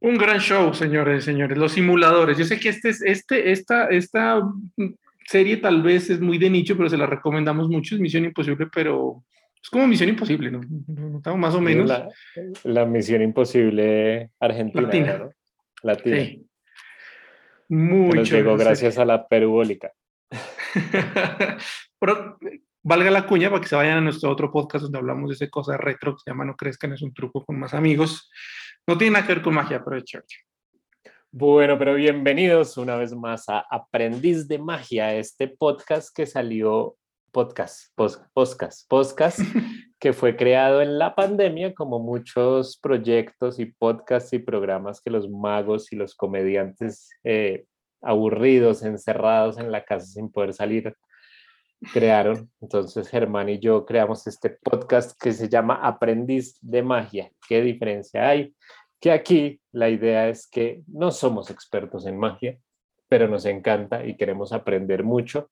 Un gran show, señores y señores. Los simuladores. Yo sé que este, este, esta, esta serie tal vez es muy de nicho, pero se la recomendamos mucho. Es Misión Imposible, pero es como Misión Imposible, ¿no? Estamos más o menos. La, Misión Imposible argentina. Latina. ¿no? Latina. Sí. Mucho. llegó gracias a la perubólica. pero valga la cuña para que se vayan a nuestro otro podcast donde hablamos de ese cosa retro que se llama No crezcan, es un truco con más amigos. No tiene nada que ver con magia, pero es chévere. Bueno, pero bienvenidos una vez más a Aprendiz de Magia, este podcast que salió, podcast, podcast, podcast, que fue creado en la pandemia, como muchos proyectos y podcasts y programas que los magos y los comediantes eh, aburridos, encerrados en la casa sin poder salir, crearon. Entonces Germán y yo creamos este podcast que se llama Aprendiz de Magia. ¿Qué diferencia hay? Que aquí la idea es que no somos expertos en magia, pero nos encanta y queremos aprender mucho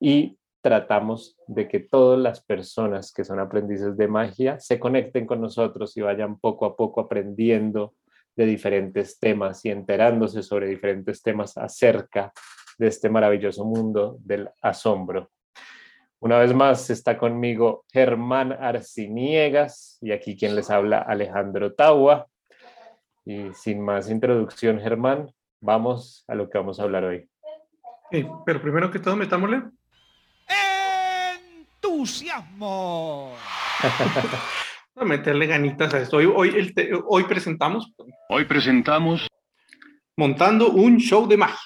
y tratamos de que todas las personas que son aprendices de magia se conecten con nosotros y vayan poco a poco aprendiendo de diferentes temas y enterándose sobre diferentes temas acerca de este maravilloso mundo del asombro. Una vez más está conmigo Germán Arciniegas y aquí quien les habla Alejandro Taua. Y sin más introducción, Germán, vamos a lo que vamos a hablar hoy. pero primero que todo, metámosle. ¡Entusiasmo! a meterle ganitas a esto. Hoy, hoy, hoy presentamos. Hoy presentamos. Montando un show de magia.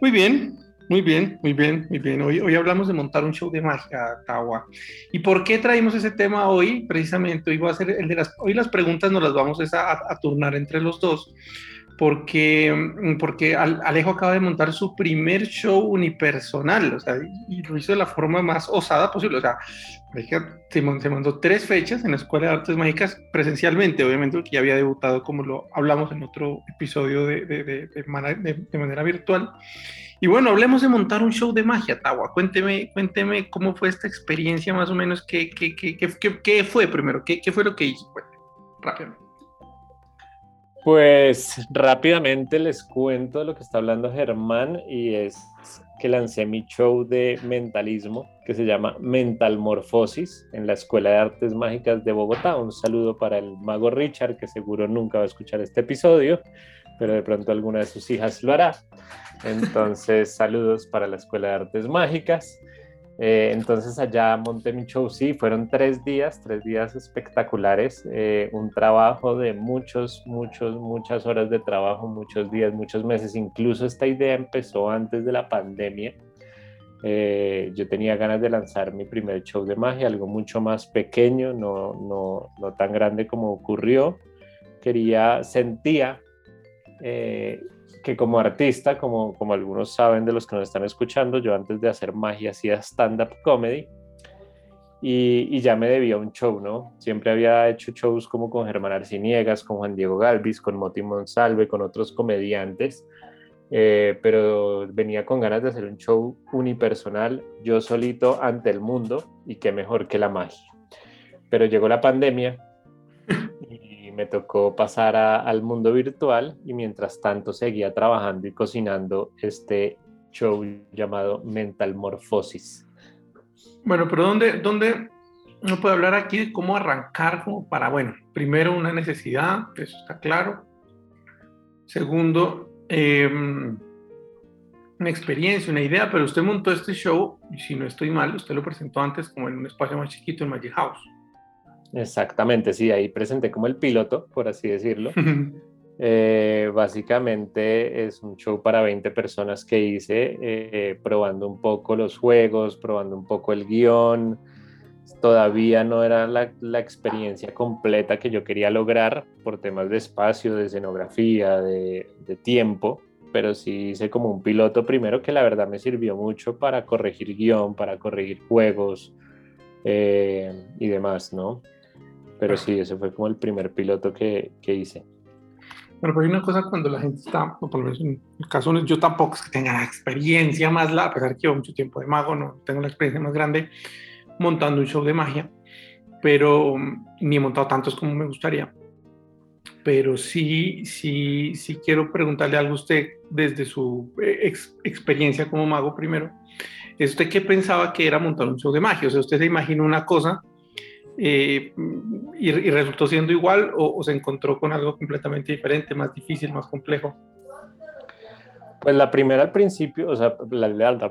Muy bien, muy bien, muy bien, muy bien. Hoy, hoy hablamos de montar un show de magia, Tawa. ¿Y por qué traímos ese tema hoy? Precisamente, hoy, va a ser el de las, hoy las preguntas nos las vamos a, a, turnar entre los dos, porque, porque Alejo acaba de montar su primer show unipersonal, o sea, y lo hizo de la forma más osada posible. O sea, se mandó tres fechas en la Escuela de Artes Mágicas presencialmente, obviamente, porque ya había debutado, como lo hablamos en otro episodio de, de, de, de manera virtual. Y bueno, hablemos de montar un show de magia, Tawa. Cuénteme, cuénteme cómo fue esta experiencia, más o menos, qué, qué, qué, qué fue primero, qué, fue lo que hizo. rápidamente. Pues rápidamente les cuento lo que está hablando Germán y es que lancé mi show de mentalismo que se llama Mentalmorfosis en la Escuela de Artes Mágicas de Bogotá. Un saludo para el mago Richard, que seguro nunca va a escuchar este episodio, pero de pronto alguna de sus hijas lo hará. Entonces, saludos para la Escuela de Artes Mágicas. Eh, entonces allá monté mi show, sí, fueron tres días, tres días espectaculares, eh, un trabajo de muchos, muchos, muchas horas de trabajo, muchos días, muchos meses, incluso esta idea empezó antes de la pandemia. Eh, yo tenía ganas de lanzar mi primer show de magia, algo mucho más pequeño, no, no, no tan grande como ocurrió. Quería, sentía que como artista, como, como algunos saben de los que nos están escuchando, yo antes de hacer magia hacía stand-up comedy y, y, ya me debía un show, ¿no? Siempre había hecho shows como con Germán Arciniegas, con Juan Diego Galvis, con Moti Monsalve, con otros comediantes, eh, pero venía con ganas de hacer un show unipersonal, yo solito ante el mundo y qué mejor que la magia. Pero llegó la pandemia me tocó pasar al mundo virtual y mientras tanto seguía trabajando y cocinando este show llamado Mental Morphosis. Bueno, pero ¿dónde, dónde no puedo hablar aquí de cómo arrancar como para, bueno, primero una necesidad, eso está claro. Segundo, em, una experiencia, una idea, pero usted montó este show, y si no estoy mal, usted lo presentó antes como en un espacio más chiquito en Magic House. Exactamente, sí, ahí presenté como el piloto, por así decirlo. Eh, básicamente es un show para 20 personas que hice, eh, probando un poco los juegos, probando un poco el guion. Todavía no era la, la, experiencia completa que yo quería lograr por temas de espacio, de escenografía, de, de tiempo, pero sí hice como un piloto primero que la verdad me sirvió mucho para corregir guion, para corregir juegos eh, y demás, ¿no? Pero sí, ese fue como el primer piloto que, que hice. Pero hay una cosa cuando la gente está, o por lo menos en el caso yo tampoco es que tenga la experiencia más larga, a pesar que llevo mucho tiempo de mago, no tengo la experiencia más grande montando un show de magia, pero ni he montado tantos como me gustaría. pero sí, sí, sí quiero preguntarle algo a usted desde su eh, experiencia como mago primero. ¿Es usted qué pensaba que era montar un show de magia? O sea, ¿usted se imaginó una cosa eh, y, resultó siendo igual o, se encontró con algo completamente diferente, más difícil, más complejo? Pues la primera al principio, o sea, la lealtad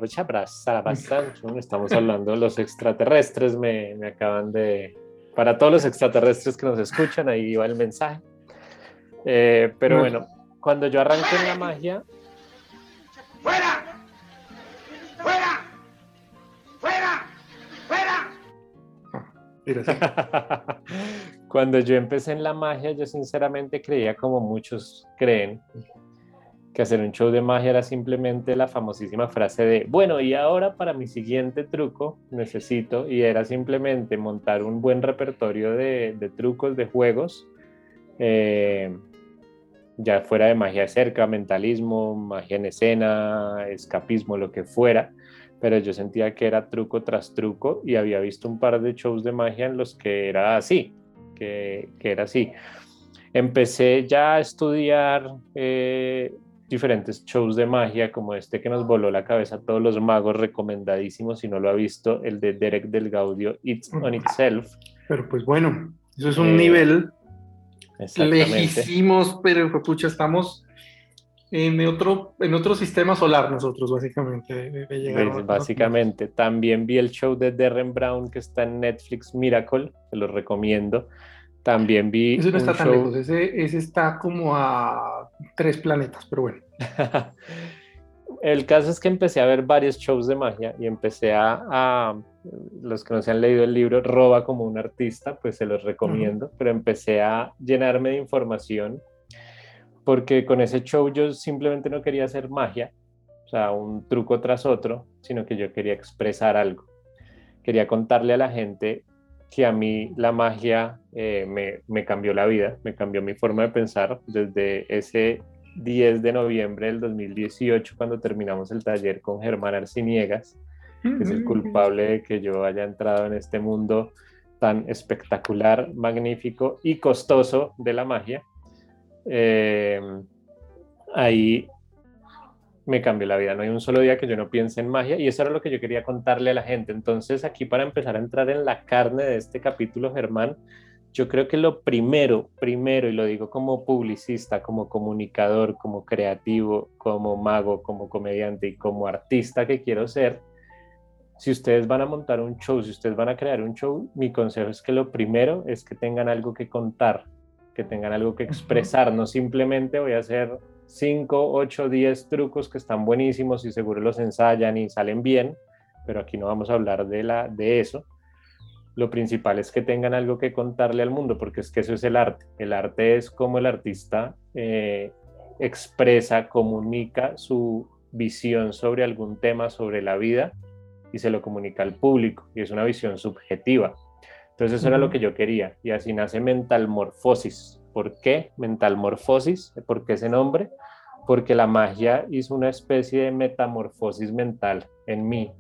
estamos hablando de los extraterrestres, me, me acaban de... Para todos los extraterrestres que nos escuchan, ahí va el mensaje. Eh, pero bueno, cuando yo arranqué en la magia... cuando yo empecé en la magia, yo sinceramente creía como muchos creen que hacer un show de magia era simplemente la famosísima frase de, bueno, y ahora para mi siguiente truco necesito, y era simplemente montar un buen repertorio de, trucos, de juegos, eh, ya fuera de magia cerca, mentalismo, magia en escena, escapismo, lo que fuera, pero yo sentía que era truco tras truco y había visto un par de shows de magia en los que era así, que, que era así. Empecé ya a estudiar eh, diferentes shows de magia, como este que nos voló la cabeza a todos los magos, recomendadísimo, si no lo ha visto, el de Derek del Gaudio, It's on Itself. Pero pues bueno, eso es un eh, nivel lejísimos, pero pucha, estamos en otro, en otro sistema solar nosotros, básicamente. Pues, básicamente, también vi el show de Derren Brown que está en Netflix, Miracle, se lo recomiendo. También vi. Ese no está tan lejos, ese, ese, está como a tres planetas, pero bueno. el caso es que empecé a ver varios shows de magia y empecé a, los que no se han leído el libro, Roba como un artista, pues se los recomiendo, pero empecé a llenarme de información porque con ese show yo simplemente no quería hacer magia, o sea, un truco tras otro, sino que yo quería expresar algo. Quería contarle a la gente que a mí la magia eh, me, me cambió la vida, me cambió mi forma de pensar desde ese 10 de noviembre del 2018, cuando terminamos el taller con Germán Arciniegas, que es el culpable de que yo haya entrado en este mundo tan espectacular, magnífico y costoso de la magia. Eh, ahí me cambió la vida. No hay un solo día que yo no piense en magia y eso era lo que yo quería contarle a la gente. Entonces, aquí para empezar a entrar en la carne de este capítulo, Germán, yo creo que lo primero, primero, y lo digo como publicista, como comunicador, como creativo, como mago, como comediante y como artista que quiero ser, si ustedes van a montar un show, si ustedes van a crear un show, mi consejo es que lo primero es que tengan algo que contar, que tengan algo que expresar, no simplemente voy a hacer 5, 8, 10 trucos que están buenísimos y seguro los ensayan y salen bien, pero aquí no vamos a hablar de, la, de eso, lo principal es que tengan algo que contarle al mundo, porque es que eso es el arte. El arte es como el artista eh, expresa, comunica su visión sobre algún tema, sobre la vida, y se lo comunica al público, y es una visión subjetiva. Entonces eso era lo que yo quería, y así nace Mentalmorfosis. ¿Por qué Mentalmorfosis? ¿Por qué ese nombre? Porque la magia hizo una especie de metamorfosis mental en mí,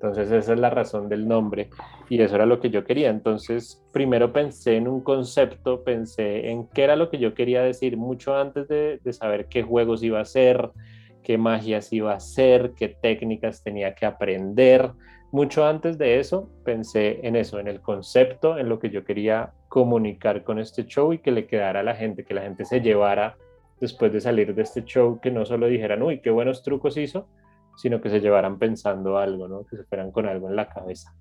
entonces esa es la razón del nombre y eso era lo que yo quería. Entonces primero pensé en un concepto, pensé en qué era lo que yo quería decir mucho antes de, saber qué juegos iba a hacer, qué magias iba a hacer, qué técnicas tenía que aprender. Mucho antes de eso pensé en eso, en el concepto, en lo que yo quería comunicar con este show y que le quedara a la gente, que la gente se llevara después de salir de este show, que no solo dijeran, uy, qué buenos trucos hizo, sino que se llevaran pensando algo, ¿no? que se fueran con algo en la cabeza.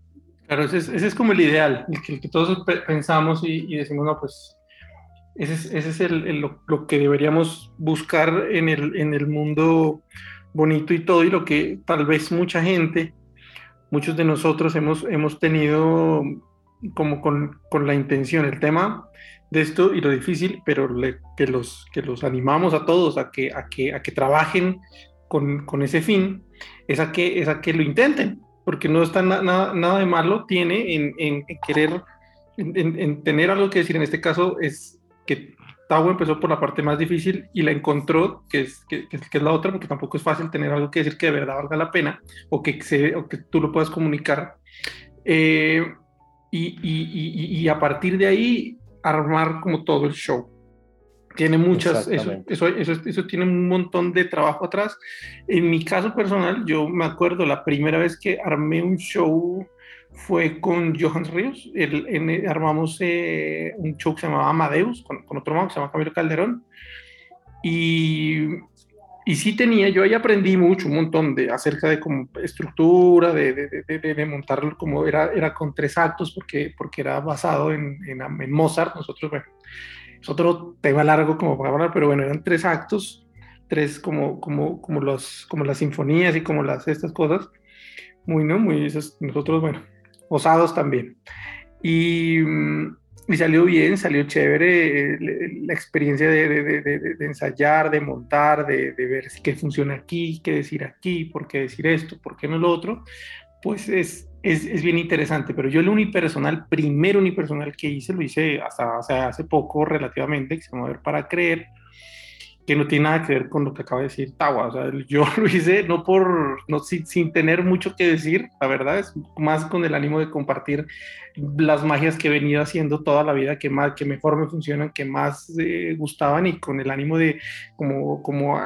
Claro, ese es, como el ideal, el que, todos pensamos y, decimos, no, pues ese es, es el, lo, lo, que deberíamos buscar en el, en el mundo bonito y todo, y lo que tal vez mucha gente, muchos de nosotros hemos, hemos tenido como con, con la intención, el tema de esto y lo difícil, pero que, los, que los animamos a todos a que, a que, a que trabajen con, con ese fin, es a, que, es a que lo intenten, porque no está nada, nada de malo tiene en, en, querer, en, tener algo que decir. En este caso es que Tau empezó por la parte más difícil y la encontró, que es, que, que, es la otra, porque tampoco es fácil tener algo que decir que de verdad valga la pena o que, se, o que tú lo puedas comunicar. Eh, y, y, y, y, a partir de ahí armar como todo el show. Tiene muchas, eso, eso, eso, eso, tiene un montón de trabajo atrás. En mi caso personal, yo me acuerdo la primera vez que armé un show fue con Johan Ríos. El, en, armamos eh, un show que se llamaba Amadeus, con, con otro mago que se llama Camilo Calderón. Y, y sí tenía, yo ahí aprendí mucho, un montón de acerca de como estructura, de, de, de, de montarlo como era, era con tres actos, porque, porque era basado en, en, en Mozart. Nosotros, bueno, es otro tema largo como para hablar, pero bueno, eran tres actos, tres como, como, como, los, como las sinfonías y como las, estas cosas. Muy, ¿no? Muy, nosotros, bueno, osados también. Y, y, salió bien, salió chévere la experiencia de, de, de, de ensayar, de montar, de, ver qué funciona aquí, qué decir aquí, por qué decir esto, por qué no lo otro. Pues es, es, es, bien interesante, pero yo el unipersonal, primer unipersonal que hice, lo hice hasta, hasta hace poco relativamente, que se llama Ver para Creer, que no tiene nada que ver con lo que acaba de decir Tawa. O sea, yo lo hice no por, no, sin, sin, tener mucho que decir, la verdad, es más con el ánimo de compartir las magias que he venido haciendo toda la vida, que, más, que mejor me funcionan, que más eh, gustaban y con el ánimo de como, como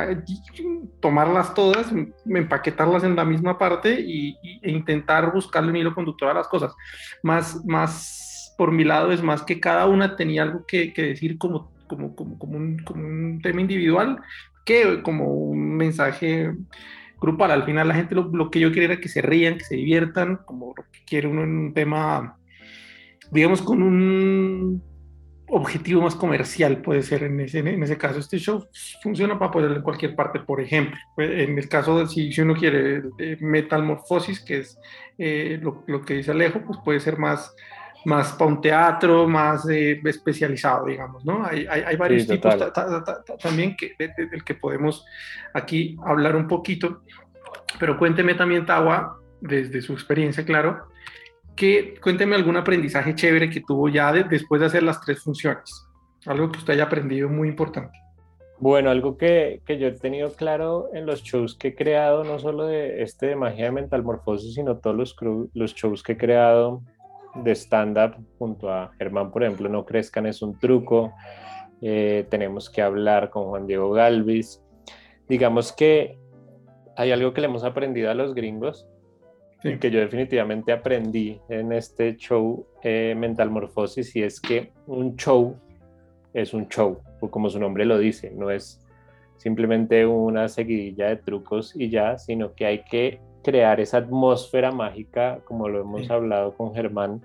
tomarlas todas, empaquetarlas en la misma parte y, e intentar buscarle un hilo conductor a las cosas. Más, más por mi lado es más que cada una tenía algo que decir como como, como, como, un, como un tema individual que como un mensaje grupal. Al final la gente lo, lo, que yo quería era que se rían, que se diviertan, como lo que quiere uno en un tema, digamos, con un objetivo más comercial puede ser en ese, en ese caso. Este show funciona para ponerlo en cualquier parte, por ejemplo. En el caso de si, si uno quiere metalmorfosis, que es eh, lo, lo, que dice Alejo, pues puede ser más más para un teatro más eh, especializado, digamos, ¿no? Hay, hay, hay varios sí, tipos también que, del de, de que podemos aquí hablar un poquito, pero cuénteme también, Tawa, desde su experiencia, claro, que cuénteme algún aprendizaje chévere que tuvo ya de, después de hacer las tres funciones, algo que usted haya aprendido muy importante. Bueno, algo que, que, yo he tenido claro en los shows que he creado, no solo de este de magia de mentalmorfosis, sino todos los, los shows que he creado de stand-up junto a Germán, por ejemplo, No Crezcan es un truco. Eh, tenemos que hablar con Juan Diego Galvis. Digamos que hay algo que le hemos aprendido a los gringos, sí. que yo definitivamente aprendí en este show eh, Mental Morfosis, y es que un show es un show, o como su nombre lo dice, no es simplemente una seguidilla de trucos y ya, sino que hay que crear esa atmósfera mágica, como lo hemos sí. hablado con Germán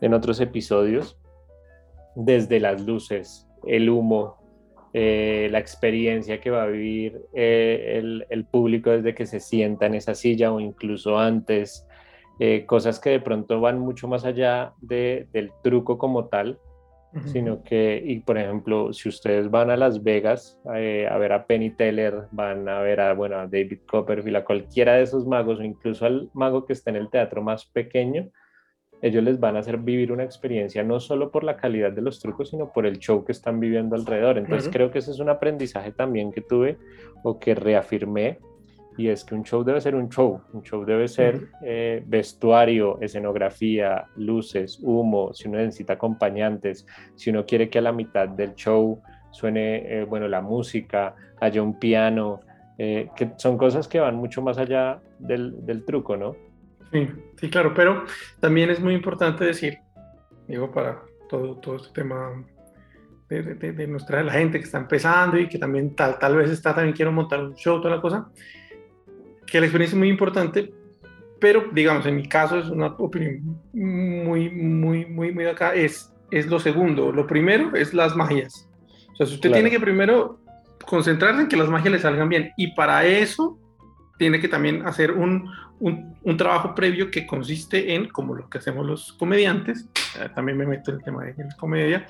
en otros episodios, desde las luces, el humo, eh, la experiencia que va a vivir eh, el, el, público desde que se sienta en esa silla o incluso antes, eh, cosas que de pronto van mucho más allá de, del truco como tal, sino que, y por ejemplo, si ustedes van a Las Vegas eh, a ver a Penny Teller, van a ver a, bueno, a David Copperfield, a cualquiera de esos magos o incluso al mago que está en el teatro más pequeño, ellos les van a hacer vivir una experiencia no solo por la calidad de los trucos, sino por el show que están viviendo alrededor. Entonces uh -huh. creo que ese es un aprendizaje también que tuve o que reafirmé y es que un show debe ser un show, un show debe ser eh, vestuario, escenografía, luces, humo, si uno necesita acompañantes, si uno quiere que a la mitad del show suene, eh, bueno, la música, haya un piano, eh, que son cosas que van mucho más allá del, del truco, ¿no? Sí, sí, claro, pero también es muy importante decir, digo, para todo, todo este tema de, de, de nuestra la gente que está empezando y que también tal, tal vez está también quiero montar un show, toda la cosa, que la experiencia es muy importante, pero digamos, en mi caso es una opinión muy, muy, muy, muy acá, es, es lo segundo. Lo primero es las magias. O sea, usted claro. tiene que primero concentrarse en que las magias le salgan bien y para eso tiene que también hacer un, un, un, trabajo previo que consiste en, como lo que hacemos los comediantes, eh, también me meto en el tema de la comedia,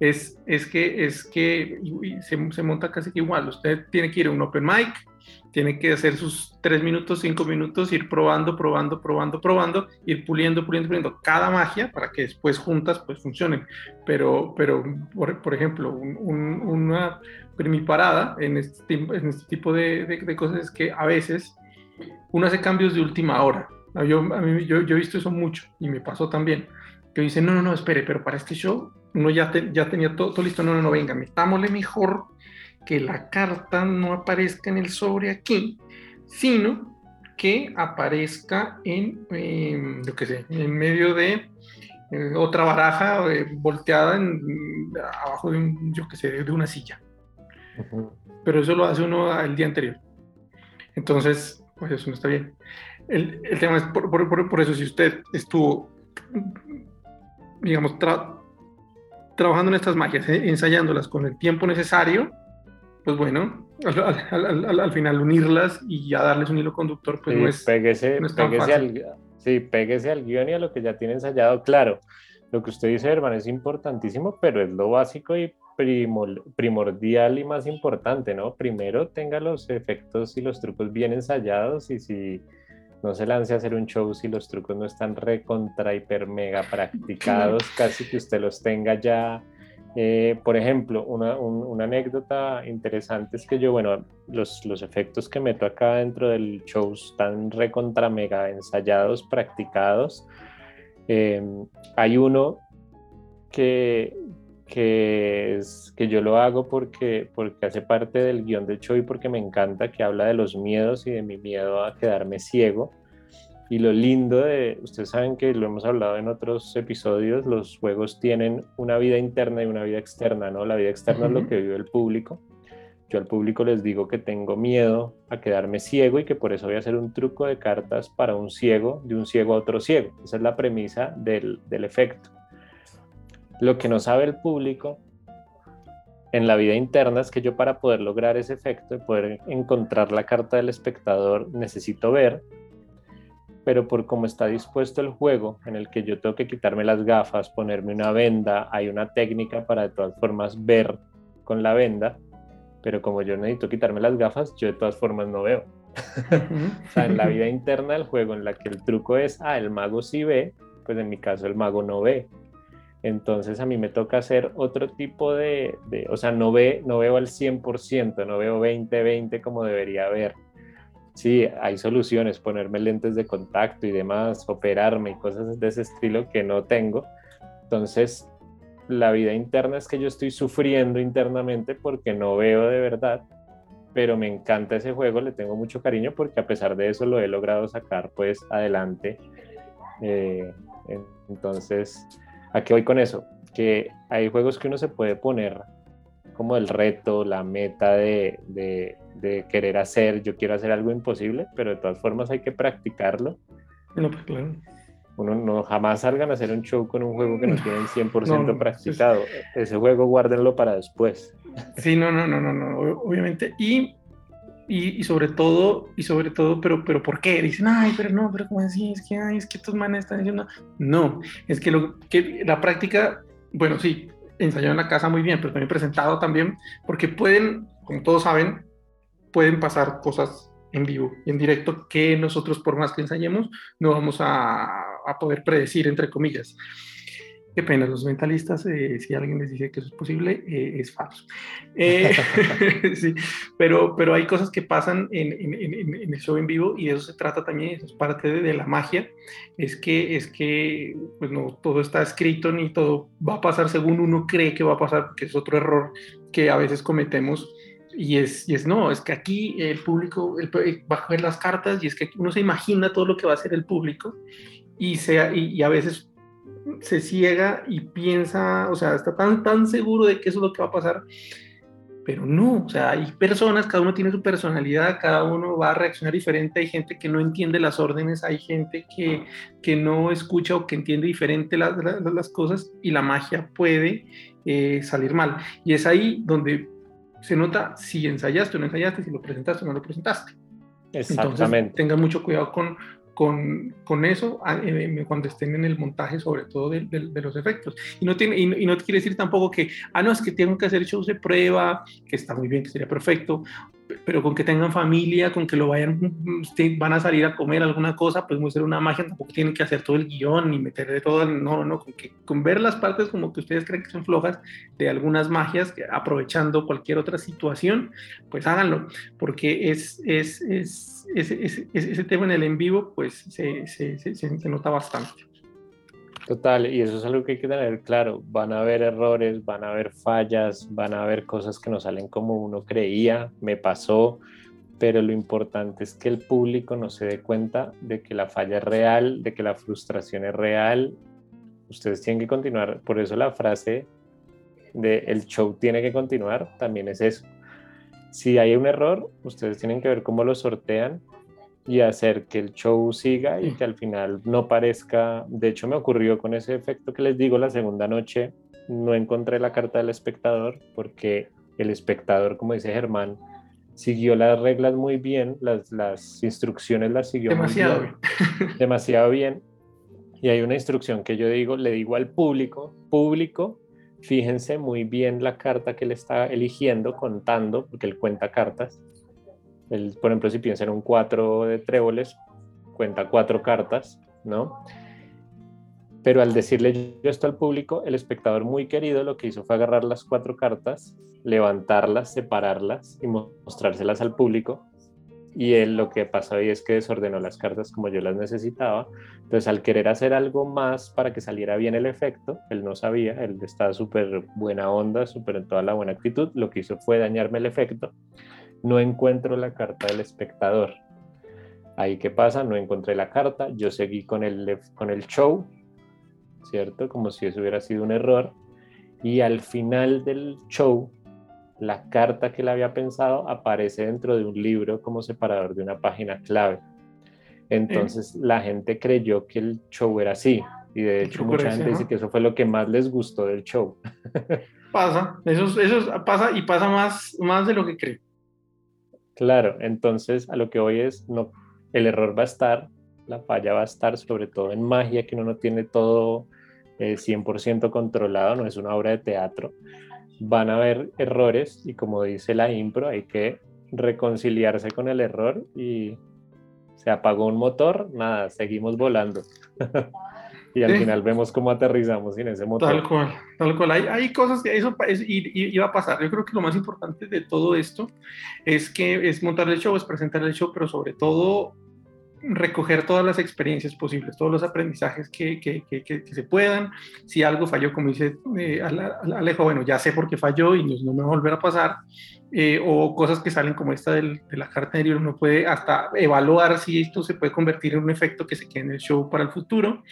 es, es que, es que se, se, monta casi que igual, usted tiene que ir a un open mic, tiene que hacer sus tres minutos, cinco minutos, ir probando, probando, probando, probando, ir puliendo, puliendo, puliendo cada magia para que después juntas pues funcionen. Pero, pero por, ejemplo, un, un, una mi parada en este, este tipo de, cosas es que a veces uno hace cambios de última hora. Yo, yo, yo he visto eso mucho y me pasó también. Que dicen, no, no, no, espere, pero para este show uno ya, ya tenía todo, todo, listo, no, no, no, venga, metámosle mejor que la carta no aparezca en el sobre aquí, sino que aparezca en, eh, yo qué sé, en medio de eh, otra baraja eh, volteada en, abajo de un, yo qué sé, de una silla. Pero eso lo hace uno el día anterior. Entonces, pues eso no está bien. El, el tema es, por, por, por, eso, si usted estuvo, digamos, trabajando en estas magias, ensayándolas con el tiempo necesario, pues bueno, al, al, final unirlas y ya darles un hilo conductor, pues sí, no es, péguese, no es tan péguese fácil. al, sí, péguese al guion y a lo que ya tiene ensayado. Claro, lo que usted dice, hermano, es importantísimo, pero es lo básico y primol- primordial y más importante, ¿no? Primero tenga los efectos y los trucos bien ensayados y si no se lance a hacer un show si los trucos no están recontra, hiper, mega practicados, casi que usted los tenga ya eh, por ejemplo, una, un- una anécdota interesante es que yo, bueno, los, efectos que meto acá dentro del show están recontra mega ensayados, practicados. Eh, hay uno que, que yo lo hago porque, porque hace parte del guion del show y porque me encanta, que habla de los miedos y de mi miedo a quedarme ciego. Y lo lindo de, ustedes saben que lo hemos hablado en otros episodios, los juegos tienen una vida interna y una vida externa, ¿no? La vida externa es lo que vive el público. Yo al público les digo que tengo miedo a quedarme ciego y que por eso voy a hacer un truco de cartas para un ciego, de un ciego a otro ciego. Esa es la premisa del, del efecto. Lo que no sabe el público en la vida interna es que yo para poder lograr ese efecto, de poder encontrar la carta del espectador, necesito ver, pero por cómo está dispuesto el juego, en el que yo tengo que quitarme las gafas, ponerme una venda, hay una técnica para de todas formas ver con la venda, pero como yo necesito quitarme las gafas, yo de todas formas no veo. O sea, en la vida interna del juego, en la que el truco es, ah, el mago sí ve, pues en mi caso el mago no ve. Entonces a mí me toca hacer otro tipo de, de- o sea, no, ve, no veo al 100%, no veo 20-20 como debería ver. Sí, hay soluciones, ponerme lentes de contacto y demás, operarme y cosas de ese estilo que no tengo. Entonces, la vida interna es que yo estoy sufriendo internamente porque no veo de verdad, pero me encanta ese juego, le tengo mucho cariño porque a pesar de eso lo he logrado sacar pues adelante. Eh, en- entonces, ¿a qué voy con eso? Que hay juegos que uno se puede poner como el reto, la meta de, de- de querer hacer, yo quiero hacer algo imposible, pero de todas formas hay que practicarlo. No, pues claro. Uno no jamás salgan a hacer un show con un juego que no tienen 100% No, no, practicado. Ese juego guárdenlo para después. Sí, no, no, no, no, no, ob- obviamente. Y, y, y sobre todo, y sobre todo, pero, pero ¿por qué? Dicen, ay, pero no, pero ¿cómo así? Es que, ay, es que estos manes están diciendo. No, es que, lo, que la práctica, bueno, sí, ensayado en la casa muy bien, pero también presentado también, porque pueden, como todos saben, pueden pasar cosas en vivo y en directo que nosotros, por más que ensayemos, no vamos a, a poder predecir, entre comillas. Qué pena, los mentalistas, eh, si alguien les dice que eso es posible, eh, es falso. Eh, sí, pero, pero hay cosas que pasan en, en, en, en, el show en vivo y de eso se trata también, eso es parte de, de la magia, es que, es que pues no todo está escrito ni todo va a pasar según uno cree que va a pasar, porque es otro error que a veces cometemos y es, y es no, es que aquí el público el, va a coger las cartas y es que uno se imagina todo lo que va a hacer el público y, sea, y, y a veces se ciega y piensa, o sea, está tan, tan seguro de que eso es lo que va a pasar, pero no, o sea, hay personas, cada uno tiene su personalidad, cada uno va a reaccionar diferente, hay gente que no entiende las órdenes, hay gente que, que no escucha o que entiende diferente las, las, las cosas y la magia puede eh, salir mal. Y es ahí donde se nota si ensayaste o no ensayaste, si lo presentaste o no lo presentaste. Exactamente. Entonces, tengan mucho cuidado con, con, con, eso eh, cuando estén en el montaje, sobre todo de, de, los efectos. Y no, tiene, y, y, no quiere decir tampoco que, ah, no, es que tengo que hacer shows de prueba, que está muy bien, que sería perfecto, pero con que tengan familia, con que lo vayan, van a salir a comer alguna cosa, pues muy ser una magia, tampoco tienen que hacer todo el guion ni meter de todo, no, no, con, que, con ver las partes como que ustedes creen que son flojas de algunas magias, aprovechando cualquier otra situación, pues háganlo, porque es, es, es, es, es ese tema en el en vivo, pues se nota bastante. Total, y eso es algo que hay que tener claro. Van a haber errores, van a haber fallas, van a haber cosas que no salen como uno creía, me pasó, pero lo importante es que el público no se dé cuenta de que la falla es real, de que la frustración es real. Ustedes tienen que continuar, por eso la frase de el show tiene que continuar también es eso. Si hay un error, ustedes tienen que ver cómo lo sortean y hacer que el show siga y que al final no parezca, de hecho me ocurrió con ese efecto que les digo la segunda noche, no encontré la carta del espectador porque el espectador, como dice Germán, siguió las reglas muy bien, las, las instrucciones las siguió demasiado bien, demasiado bien. Y hay una instrucción que yo digo, le digo al público, público, fíjense muy bien la carta que él está eligiendo, contando, porque él cuenta cartas por ejemplo, si piensa en un 4 de tréboles, cuenta cuatro cartas, ¿no? Pero al decirle yo esto al público, el espectador muy querido lo que hizo fue agarrar las cuatro cartas, levantarlas, separarlas y mostrárselas al público. Y él lo que pasó ahí es que desordenó las cartas como yo las necesitaba. Entonces, al querer hacer algo más para que saliera bien el efecto, él no sabía, él estaba súper buena onda, súper en toda la buena actitud. Lo que hizo fue dañarme el efecto no encuentro la carta del espectador. Ahí qué pasa, no encontré la carta, yo seguí con el, con el show, ¿cierto? Como si eso hubiera sido un error. Y al final del show, la carta que le había pensado aparece dentro de un libro como separador de una página clave. Entonces la gente creyó que el show era así. Y de hecho mucha gente dice que eso fue lo que más les gustó del show. Pasa, eso, eso pasa y pasa más, más de lo que creo. Claro, entonces a lo que voy es, no, el error va a estar, la falla va a estar, sobre todo en magia, que uno no tiene todo 100% eh, controlado, no es una obra de teatro. Van a haber errores y como dice la impro, hay que reconciliarse con el error y se apagó un motor, nada, seguimos volando. y al final vemos cómo aterrizamos sin ese motor. Tal cual, tal cual. Hay, hay cosas que eso, iba a pasar. Yo creo que lo más importante de todo esto es que es montar el show, es presentar el show, pero sobre todo recoger todas las experiencias posibles, todos los aprendizajes que, que, que, se puedan. Si algo falló, como dice eh, Alejo, bueno, ya sé por qué falló y no, me va a volver a pasar. Eh, o cosas que salen como esta del, de la carta de uno puede hasta evaluar si esto se puede convertir en un efecto que se quede en el show para el futuro,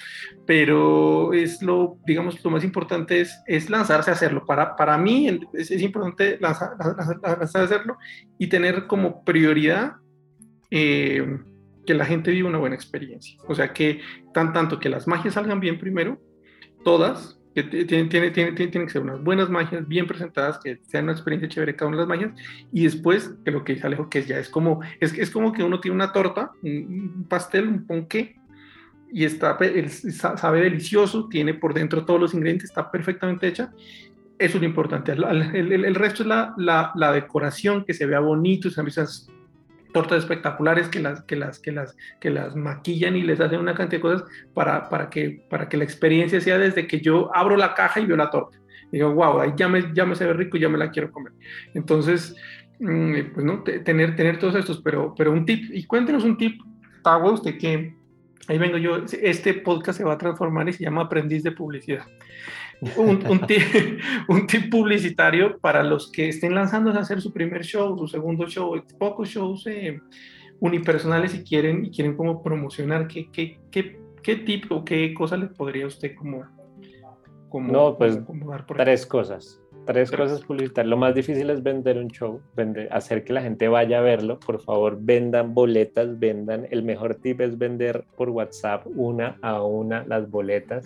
pero es lo, digamos, lo más importante es, es lanzarse a hacerlo. Para, para mí es, importante lanzar, a hacerlo y tener como prioridad eh, que la gente viva una buena experiencia. O sea, que tan tanto que las magias salgan bien primero, todas, que tienen, tienen, tienen, tienen que ser unas buenas magias, bien presentadas, que sean una experiencia chévere cada una de las magias, y después, que lo que dice Alejo, que ya es como, es, es como que uno tiene una torta, un, pastel, un ponqué, y está, sabe delicioso, tiene por dentro todos los ingredientes, está perfectamente hecha, eso es lo importante. El, el, resto es la, la, la, decoración, que se vea bonito, esas tortas espectaculares que las, que las, que las, que las maquillan y les hacen una cantidad de cosas para, para, que, para que la experiencia sea desde que yo abro la caja y veo la torta. Digo, wow, ahí ya me, ya me se ve rico y ya me la quiero comer. Entonces, mm, pues no, tener, tener todos estos, pero, pero un tip, y cuéntenos un tip, Tawa, usted que ahí vengo yo, este podcast se va a transformar y se llama Aprendiz de Publicidad un, un, tip, un, tip, publicitario para los que estén lanzándose a hacer su primer show, su segundo show, pocos shows eh, unipersonales y quieren, y quieren como promocionar, ¿qué, qué, qué, qué tip o qué cosa le podría usted como, como, no, pues, dar por tres cosas. Tres cosas publicitarias. Lo más difícil es vender un show, vender, hacer que la gente vaya a verlo. Por favor, vendan boletas, vendan. El mejor tip es vender por WhatsApp una a una las boletas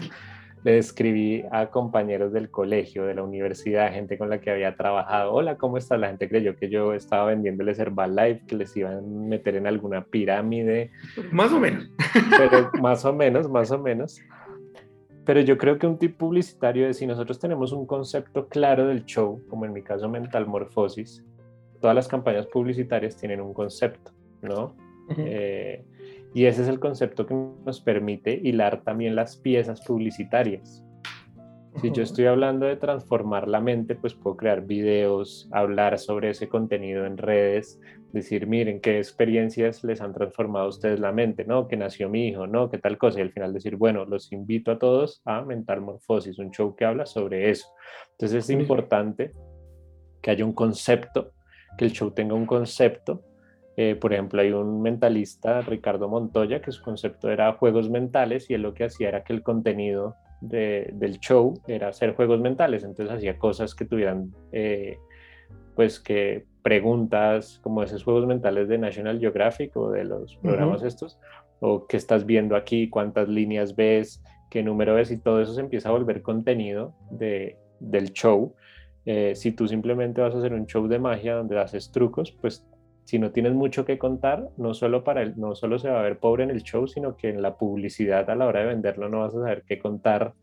le escribí a compañeros del colegio, de la universidad, gente con la que había trabajado. Hola, ¿cómo estás? La gente creyó que yo estaba vendiéndoles Herbalife, que les iban a meter en alguna pirámide. Más o menos. Pero más o menos, más o menos. Pero yo creo que un tip publicitario es si nosotros tenemos un concepto claro del show, como en mi caso Mental Morfosis, todas las campañas publicitarias tienen un concepto, ¿no? Y ese es el concepto que nos permite hilar también las piezas publicitarias. Si yo estoy hablando de transformar la mente, pues puedo crear videos, hablar sobre ese contenido en redes, decir, miren, qué experiencias les han transformado a ustedes la mente, ¿no? Que nació mi hijo, ¿no? ¿Qué tal cosa? Y al final decir, bueno, los invito a todos a Mental Morfosis, un show que habla sobre eso. Entonces es importante que haya un concepto, que el show tenga un concepto. Eh, por ejemplo, hay un mentalista, Ricardo Montoya, que su concepto era juegos mentales y él lo que hacía era que el contenido del show era hacer juegos mentales, entonces hacía cosas que tuvieran, eh, pues que preguntas como esos juegos mentales de National Geographic o de los programas estos, o qué estás viendo aquí, cuántas líneas ves, qué número ves y todo eso se empieza a volver contenido de, del show. Eh, si tú simplemente vas a hacer un show de magia donde haces trucos, pues si no tienes mucho que contar, no solo, para el, no solo se va a ver pobre en el show, sino que en la publicidad a la hora de venderlo no vas a saber qué contar.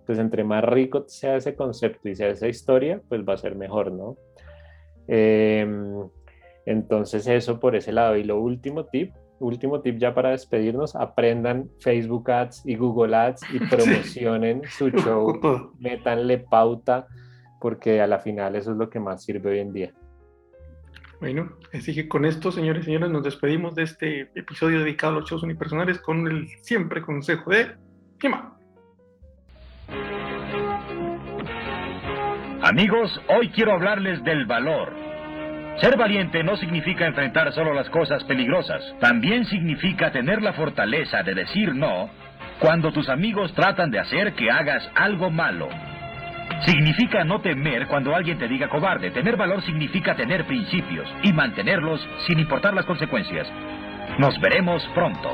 Entonces, entre más rico sea ese concepto y sea esa historia, pues va a ser mejor, ¿no? Em, entonces, eso por ese lado. Y lo último tip, último tip ya para despedirnos, aprendan Facebook Ads y Google Ads y promocionen su show, métanle pauta, porque a la final eso es lo que más sirve hoy en día. Bueno, así que con esto, señores y señoras, nos despedimos de este episodio dedicado a los shows unipersonales con el siempre consejo de Gema. Amigos, hoy quiero hablarles del valor. Ser valiente no significa enfrentar solo las cosas peligrosas, también significa tener la fortaleza de decir no cuando tus amigos tratan de hacer que hagas algo malo. Significa no temer cuando alguien te diga cobarde. Tener valor significa tener principios y mantenerlos sin importar las consecuencias. Nos veremos pronto.